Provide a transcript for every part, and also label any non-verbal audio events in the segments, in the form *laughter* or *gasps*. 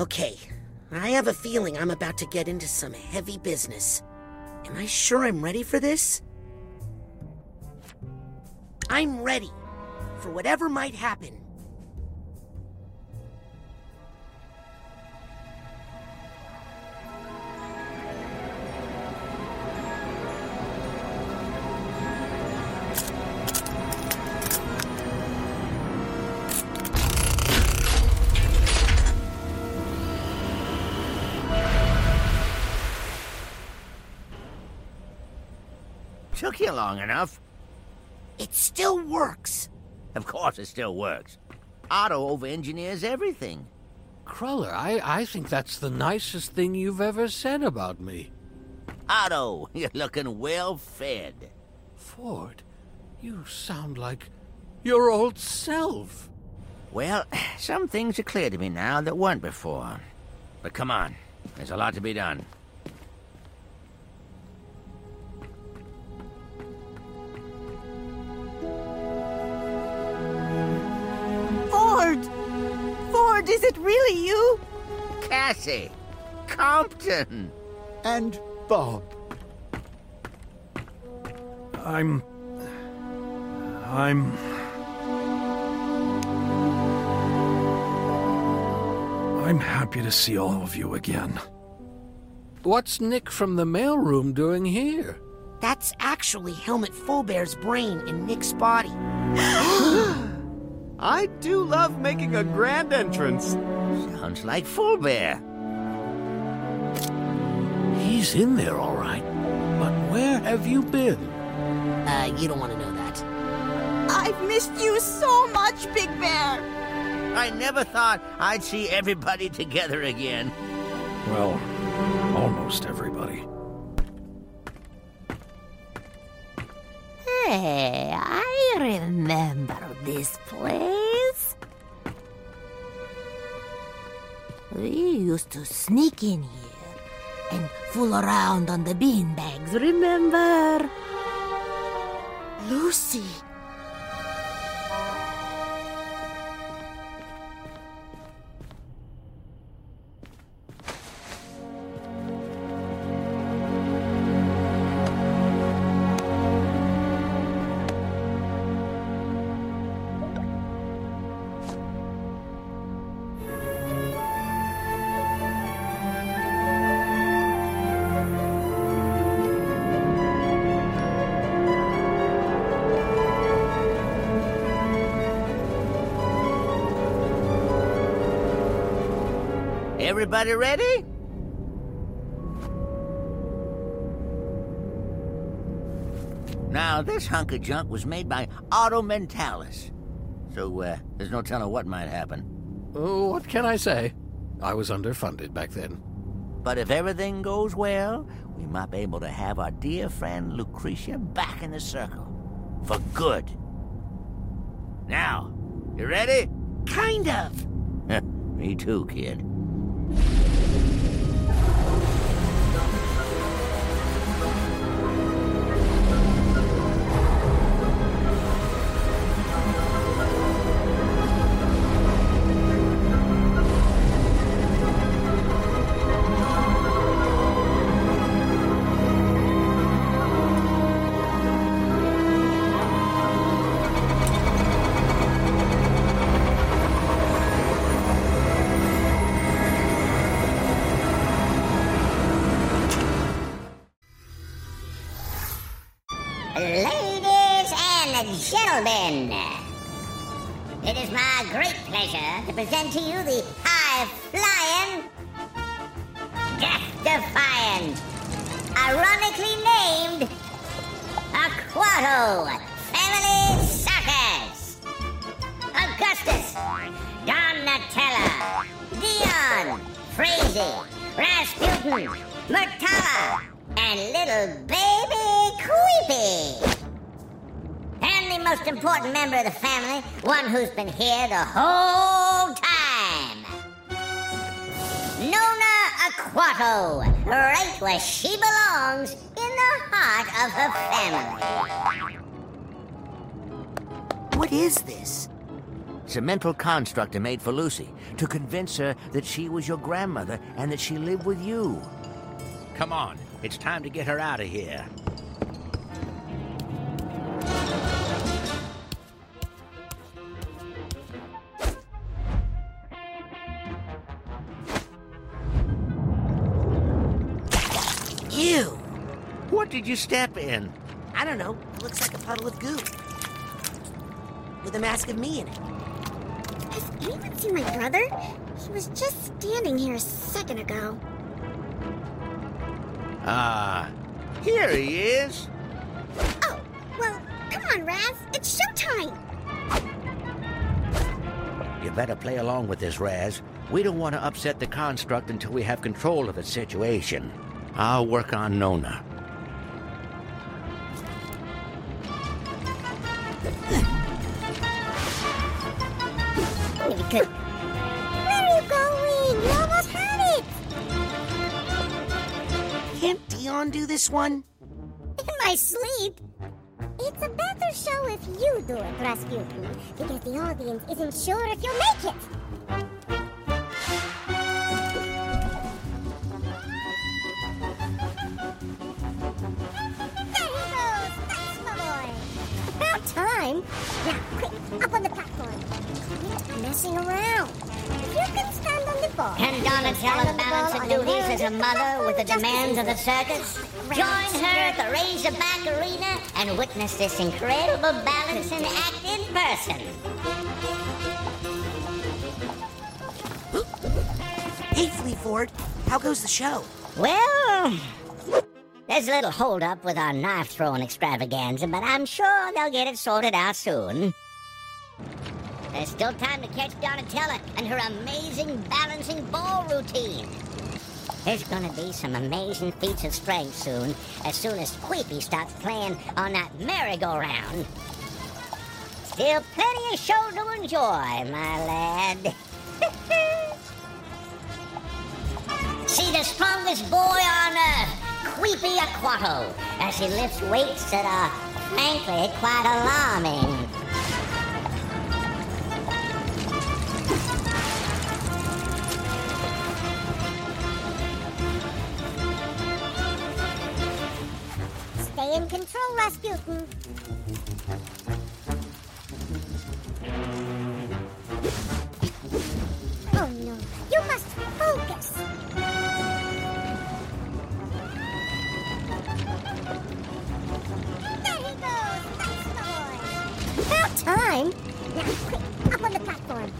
Okay, I have a feeling I'm about to get into some heavy business. Am I sure I'm ready for this? I'm ready for whatever might happen. Long enough. It still works. Of course it still works. Otto over-engineers everything. Cruller, I, I think that's the nicest thing you've ever said about me. Otto, *laughs* you're looking well fed. Ford, you sound like your old self. Well, *sighs* some things are clear to me now that weren't before. But come on, there's a lot to be done. Ford, is it really you? Cassie! Compton! And Bob. I'm. I'm. I'm happy to see all of you again. What's Nick from the mailroom doing here? That's actually Helmut Fullbear's brain in Nick's body. *gasps* *gasps* *gasps* I do love making a grand entrance. Sounds like Full Bear. He's in there, all right. But where have you been? Uh, you don't want to know that. I've missed you so much, Big Bear. I never thought I'd see everybody together again. Well, almost everybody. Hey, I remember this place. We used to sneak in here and fool around on the beanbags, remember? Lucy. Everybody ready? Now, this hunk of junk was made by Otto Mentallis. So, uh, there's no telling what might happen. Oh, what can I say? I was underfunded back then. But if everything goes well, we might be able to have our dear friend Lucrecia back in the circle. For good. Now, you ready? Kind of. *laughs* Me too, kid you present to you the high-flying, death-defying, ironically named Aquato Family Suckers. Augustus, Donatella, Dion, Frazie, Rasputin, Mirtala, and little baby Queepie. And the most important member of the family, one who's been here the whole Aquato, right where she belongs, in the heart of her family. What is this? It's a mental construct I made for Lucy to convince her that she was your grandmother and that she lived with you. Come on, it's time to get her out of here. Did you step in? I don't know. It looks like a puddle of goo. With a mask of me in it. Has anyone seen my brother? He was just standing here a second ago. Ah, here he is. Oh, well, come on, Raz. It's showtime. You better play along with this, Raz. We don't want to upset the construct until we have control of the situation. I'll work on Nona. Good. Where are you going? You almost had it. Can't Dion do this one? In my sleep. It's a better show if you do it, Rasputin, because the audience isn't sure if you'll make it. Quit messing around. If you can stand on the ball... Can Donatella stand on the balance ball her on duties as a mother with the demands of the circus? Join her at the Razorback Arena and witness this incredible balancing act in person. *gasps* Hey, Fleaford, how goes the show? Well, there's a little holdup with our knife throwing extravaganza, but I'm sure they'll get it sorted out soon. There's still time to catch Donatella and her amazing balancing ball routine. There's gonna be some amazing feats of strength soon, as soon as Queepie starts playing on that merry-go-round. Still plenty of show to enjoy, my lad. *laughs* See the strongest boy on uh, earth, Queepie Aquato, as he lifts weights that are, frankly, quite alarming. In control, Rasputin. Hmm. Oh no, you must focus. There he goes, boy. About time. Now, quick, up on the platform.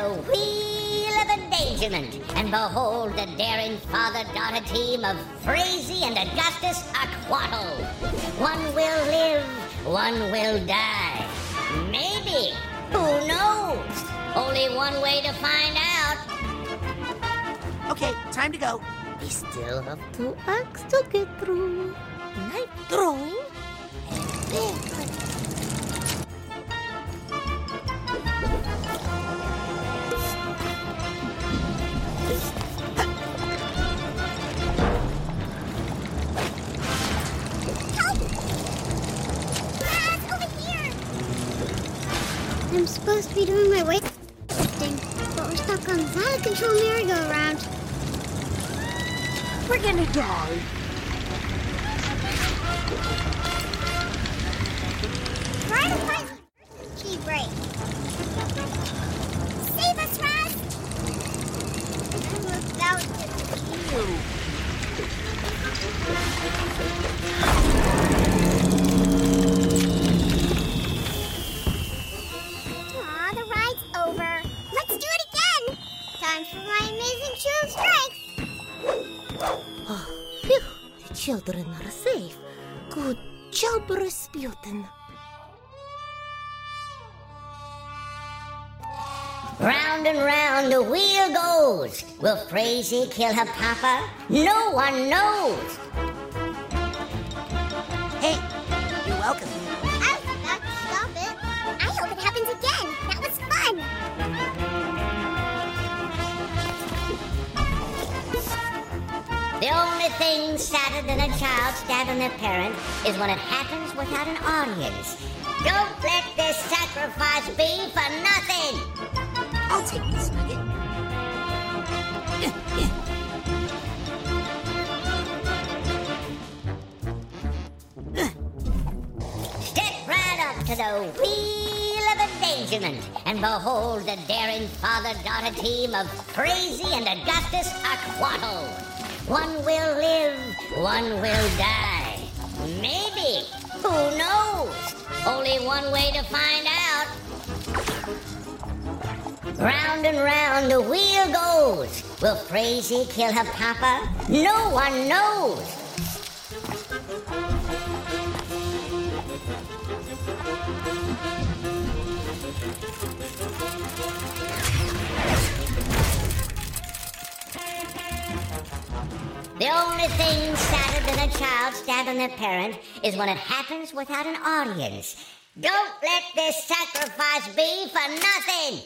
The wheel of endangerment and behold the daring father-daughter team of Frazie and Augustus Aquato. One will live, one will die. Maybe. Who knows? Only one way to find out. Okay, time to go. We still have two acts to get through. Knife throwing and then I'm supposed to be doing my weight thing, but we're stuck on this out of control merry-go-round. We're gonna die. children are safe. Good job, Rasputin. Round and round the wheel goes. Will Frazie kill her papa? No one knows. Hey, you're welcome. The only thing sadder than a child stabbing their parent is when it happens without an audience. Don't let this sacrifice be for nothing. I'll take this nugget. Step right up to the wheel of endangerment and behold the daring father-daughter team of Crazy and Augustus Aquato. One will live, one will die. Maybe. Who knows? Only one way to find out. Round and round the wheel goes. Will Crazy kill her papa? No one knows. The only thing sadder than a child stabbing their parent is when it happens without an audience. Don't let this sacrifice be for nothing.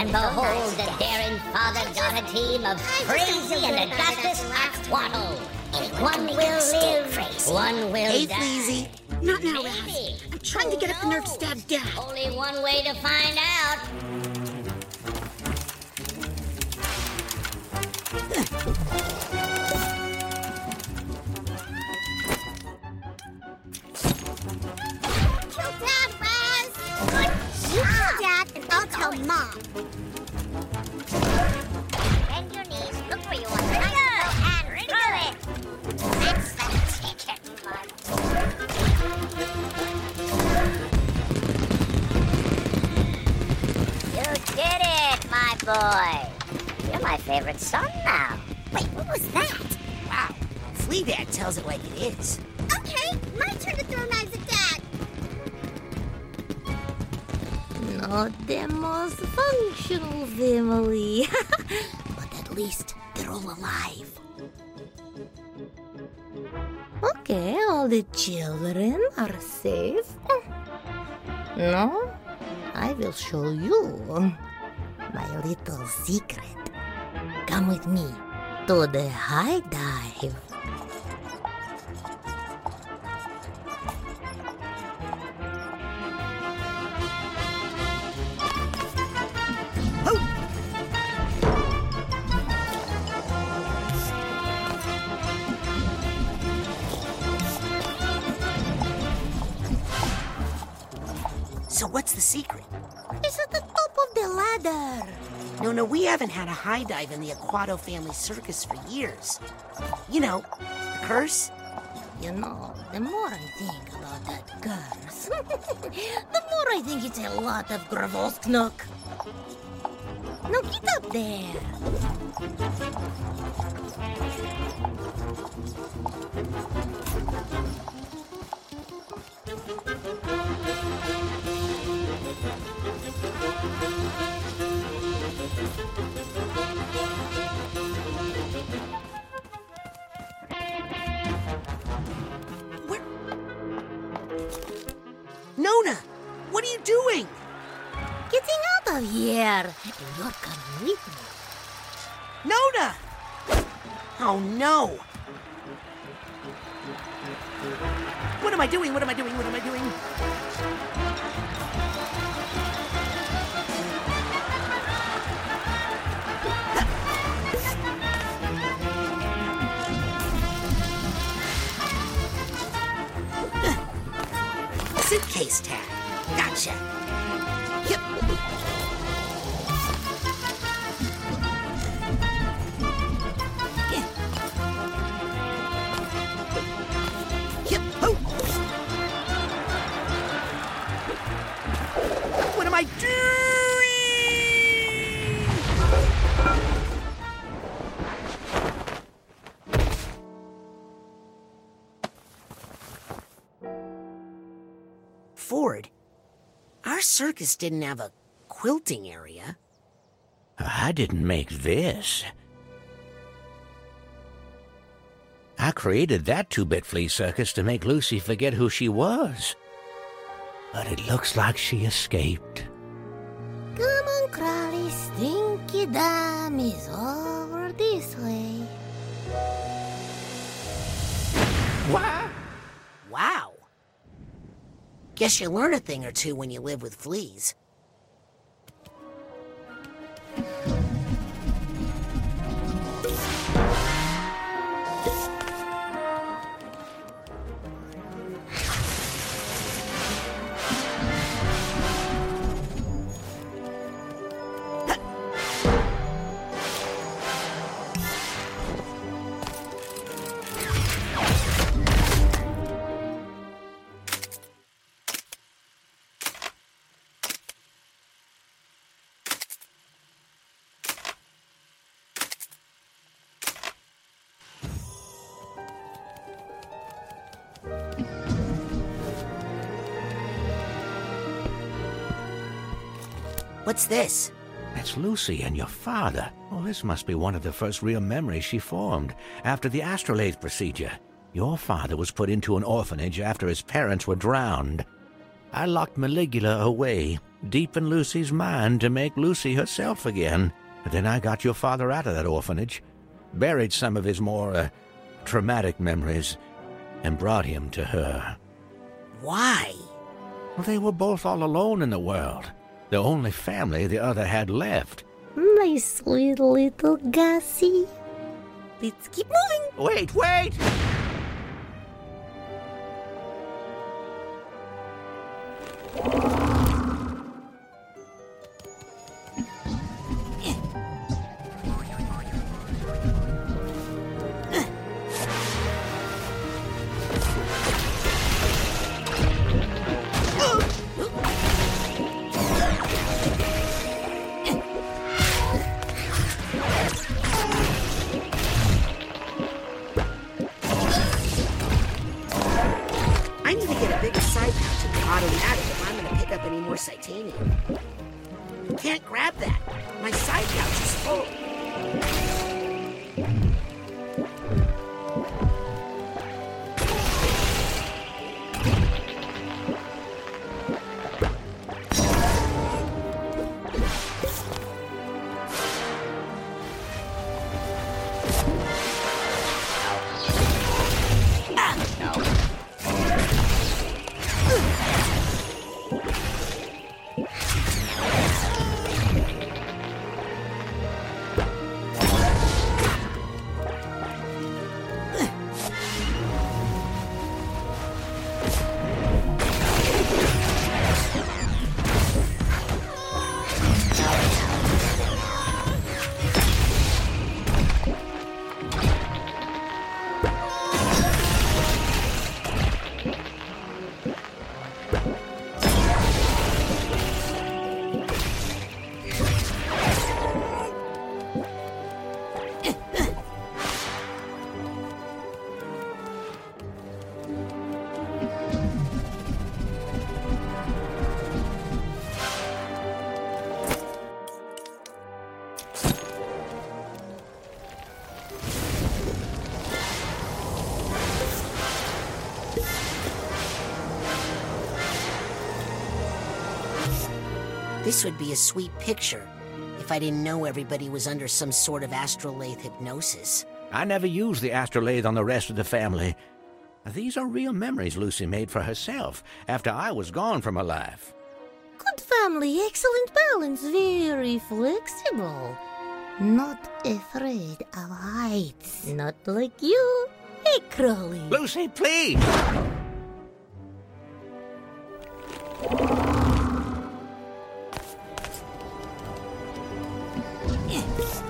And behold the daring father-daughter team of Crazy and Augustus Aquato. One will live, crazy. one will Hey, die. Fleazy. Not now, Raz. I'm trying to get up the nerve to stab Dad. Only one way to find out. Kill Dad, Raz. You kill Dad, and I'll tell Mom. Favorite son now. Wait, what was that? Wow. Flea Dad tells it like it is. Okay, my turn to throw knives at Dad. Not the most functional family. *laughs* but at least they're all alive. Okay, all the children are safe. No, I will show you my little secret. Come with me to the high dive. So what's the secret? It's at the top of the ladder. No, no, we haven't had a high dive in the Aquato family circus for years. You know, the curse? You know, the more I think about that curse, *laughs* the more I think it's a lot of Gravosknok. Now get up there. Here. And you're coming with me. Nona! Oh no! What am I doing? What am I doing? What am I doing? Suitcase tag. Gotcha. Ford, our circus didn't have a quilting area. I didn't make this. I created that two bit flea circus to make Lucy forget who she was. But it looks like she escaped. Stinky Dam is over this way. Wow. Guess you learn a thing or two when you live with fleas. What's this? That's Lucy and your father. Well, this must be one of the first real memories she formed after the astrolabe procedure. Your father was put into an orphanage after his parents were drowned. I locked Maligula away, deep in Lucy's mind, to make Lucy herself again. But then I got your father out of that orphanage, buried some of his more uh, traumatic memories, and brought him to her. Why? Well, they were both all alone in the world, the only family the other had left. My sweet little Gussie. Let's keep moving. Wait, wait! This would be a sweet picture if I didn't know everybody was under some sort of astrolabe hypnosis. I never used the astrolabe on the rest of the family. These are real memories Lucy made for herself after I was gone from her life. Good family, excellent balance, very flexible. Not afraid of heights. Not like you. Hey, Crawly. Lucy, please! Yes.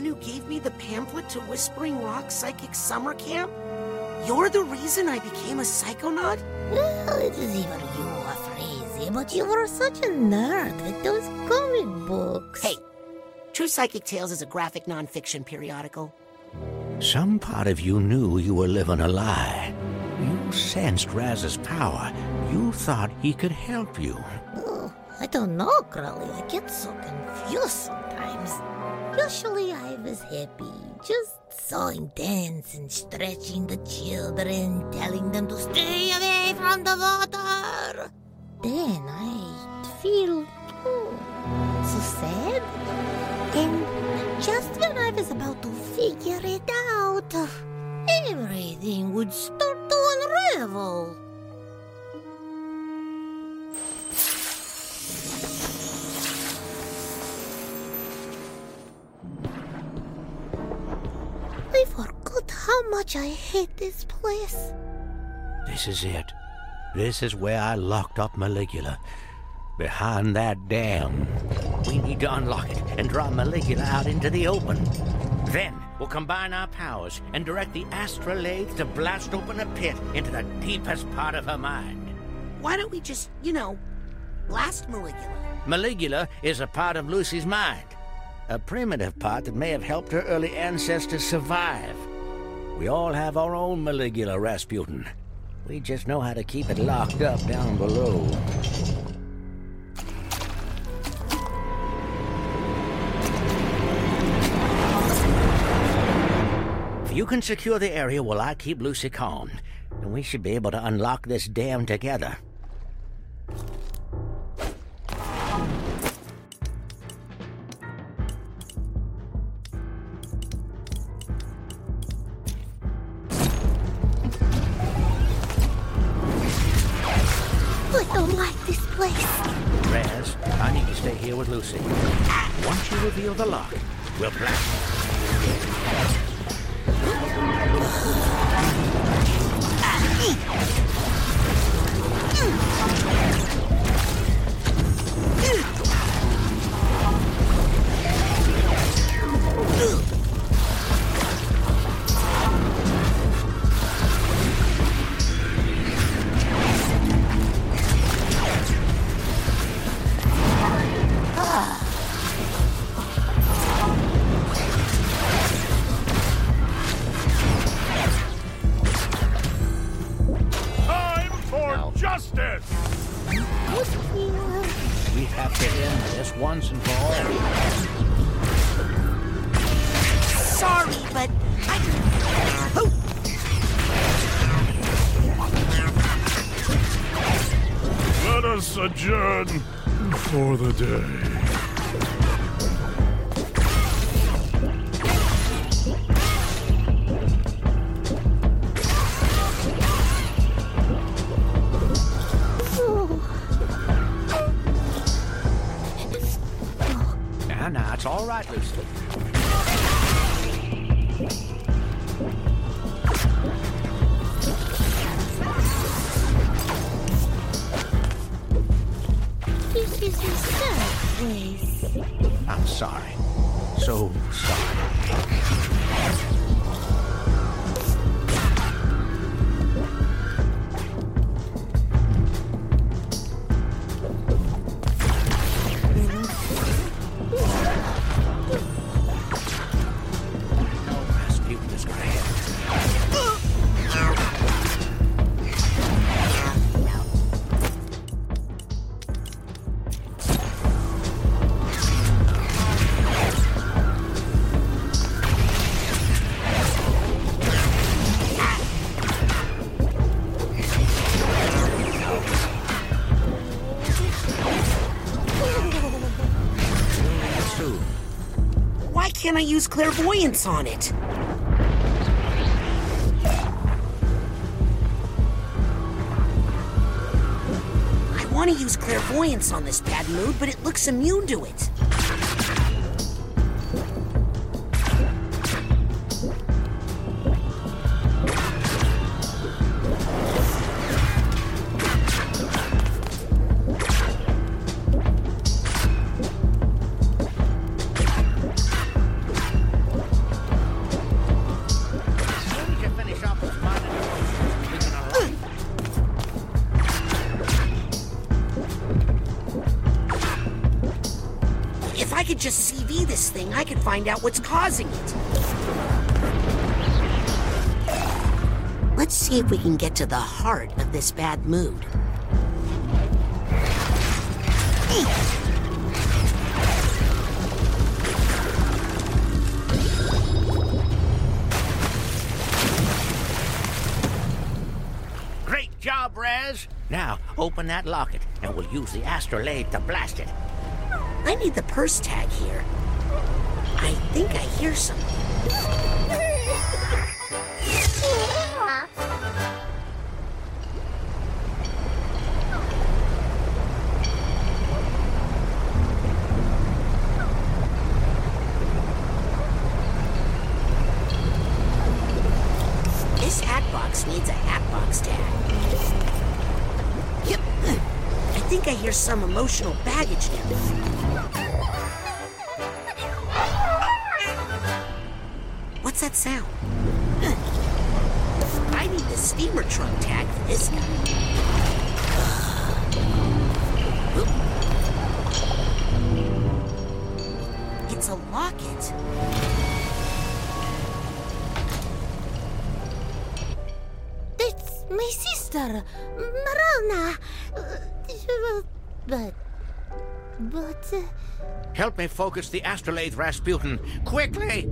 One who gave me the pamphlet to Whispering Rock Psychic Summer Camp? You're the reason I became a psychonaut? Well, it is even you are crazy, but you were such a nerd with those comic books. Hey, True Psychic Tales is a graphic nonfiction periodical. Some part of you knew you were living a lie. You sensed Raz's power. You thought he could help you. Oh, I don't know, Crowley. I get so confused sometimes. Usually I was happy, just sawing dance and stretching the children, telling them to stay away from the water. Then I'd feel oh, so sad. And just when I was about to figure it out, everything would start to unravel. Much I hate this place. This is it. This is where I locked up Maligula. Behind that dam. We need to unlock it and draw Maligula out into the open. Then we'll combine our powers and direct the astrolabe to blast open a pit into the deepest part of her mind. Why don't we just, you know, blast Maligula? Maligula is a part of Lucy's mind. A primitive part that may have helped her early ancestors survive. We all have our own Maligula, Rasputin. We just know how to keep it locked up down below. If you can secure the area while I keep Lucy calm, then we should be able to unlock this dam together. The lock, we'll blast. Sad place. I'm sorry. So sorry. Use clairvoyance on it? I want to use clairvoyance on this bad mood, but it looks immune to it. Find out what's causing it. Let's see if we can get to the heart of this bad mood. Great job, Raz. Now, open that locket, and we'll use the astrolabe to blast it. I need the purse tag here. I think I hear something. This hat box needs a hat box tag. Yep. *clears throat* I think I hear some emotional baggage there. It's a locket. It's my sister, Marona. But. But. uh, Help me focus the astrolabe, Rasputin. Quickly!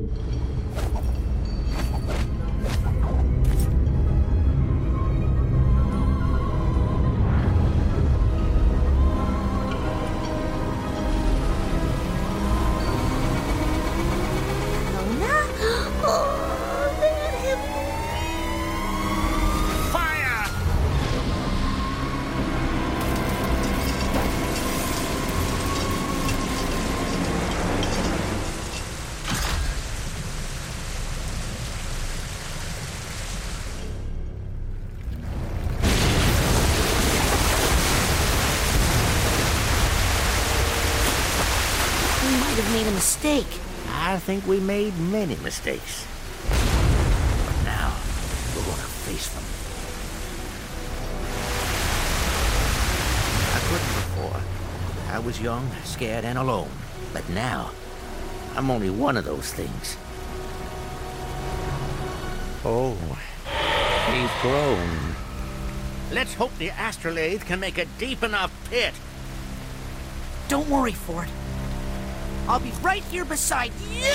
We might have made a mistake. I think we made many mistakes. But now, we're gonna face them. I couldn't before. I was young, scared, and alone. But now, I'm only one of those things. Oh, he's grown. Let's hope the astrolabe can make a deep enough pit. Don't worry, Ford. I'll be right here beside you.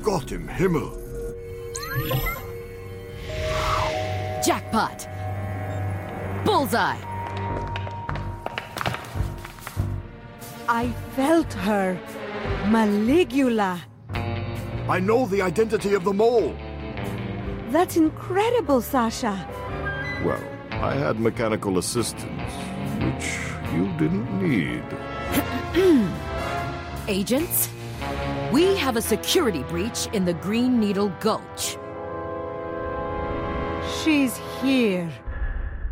Gott im Himmel. Jackpot! Bullseye! I felt her. Maligula. I know the identity of the mole. That's incredible, Sasha. Well, I had mechanical assistance, which you didn't need. *clears throat* Agents, we have a security breach in the Green Needle Gulch. She's here.